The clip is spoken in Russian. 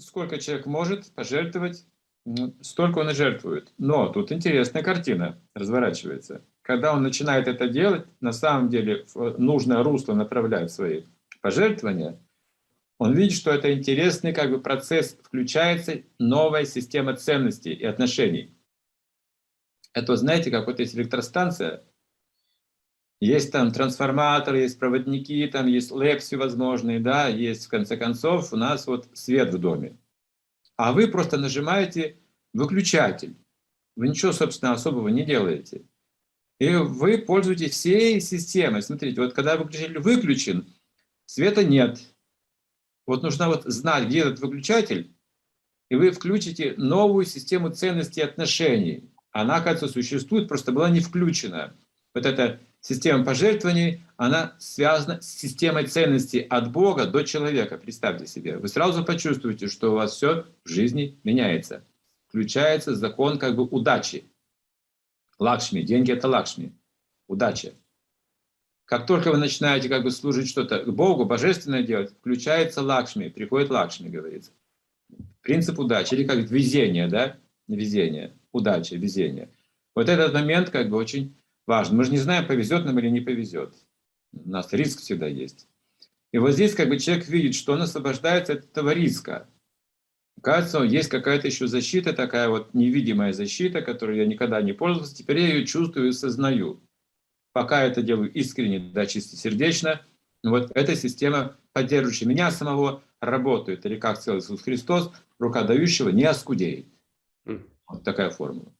Сколько человек может пожертвовать, м, столько он и жертвует. Но тут интересная картина разворачивается. Когда он начинает это делать, на самом деле в нужное русло направляет свои пожертвования, он видит, что это интересный как бы процесс, включается новая система ценностей и отношений. Это, знаете, как вот есть электростанция, есть там трансформаторы, есть проводники, там есть лэп всевозможные, да, есть, в конце концов, у нас вот свет в доме. А вы просто нажимаете выключатель. Вы ничего, собственно, особого не делаете. И вы пользуетесь всей системой. Смотрите, вот когда выключатель выключен, света нет. Вот нужно вот знать, где этот выключатель, и вы включите новую систему ценностей и отношений. Она, оказывается, существует, просто была не включена. Вот эта система пожертвований, она связана с системой ценностей от Бога до человека. Представьте себе. Вы сразу почувствуете, что у вас все в жизни меняется. Включается закон как бы удачи. Лакшми. Деньги — это лакшми. Удача. Как только вы начинаете как бы служить что-то Богу, божественное делать, включается лакшми, приходит лакшми, говорится. Принцип удачи, или как везение, да? Везение, удача, везение. Вот этот момент как бы очень важен. Мы же не знаем, повезет нам или не повезет. У нас риск всегда есть. И вот здесь как бы человек видит, что он освобождается от этого риска. Кажется, есть какая-то еще защита, такая вот невидимая защита, которой я никогда не пользовался. Теперь я ее чувствую и сознаю. Пока это делаю искренне, да, чистосердечно, вот эта система, поддерживающая меня самого, работает. Или как сказал Иисус Христос, рука дающего не оскудеет. Мгм. Вот такая формула.